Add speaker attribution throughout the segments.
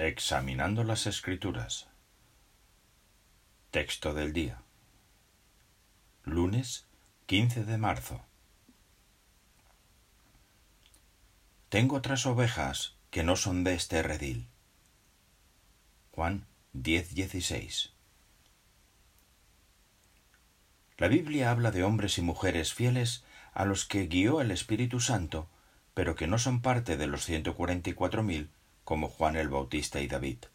Speaker 1: Examinando las Escrituras. Texto del día. Lunes 15 de marzo. Tengo otras ovejas que no son de este redil. Juan 10:16. La Biblia habla de hombres y mujeres fieles a los que guió el Espíritu Santo, pero que no son parte de los 144.000 como Juan el Bautista y David.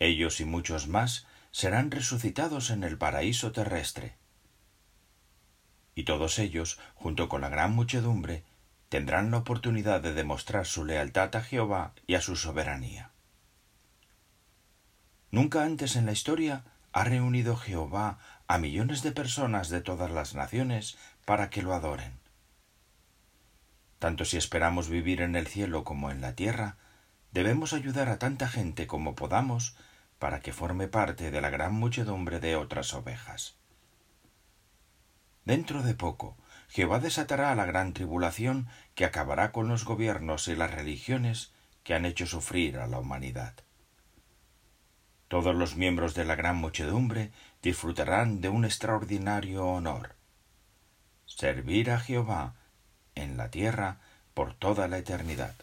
Speaker 1: Ellos y muchos más serán resucitados en el paraíso terrestre. Y todos ellos, junto con la gran muchedumbre, tendrán la oportunidad de demostrar su lealtad a Jehová y a su soberanía. Nunca antes en la historia ha reunido Jehová a millones de personas de todas las naciones para que lo adoren tanto si esperamos vivir en el cielo como en la tierra, debemos ayudar a tanta gente como podamos para que forme parte de la gran muchedumbre de otras ovejas. Dentro de poco, Jehová desatará la gran tribulación que acabará con los gobiernos y las religiones que han hecho sufrir a la humanidad. Todos los miembros de la gran muchedumbre disfrutarán de un extraordinario honor. Servir a Jehová en la tierra por toda la eternidad.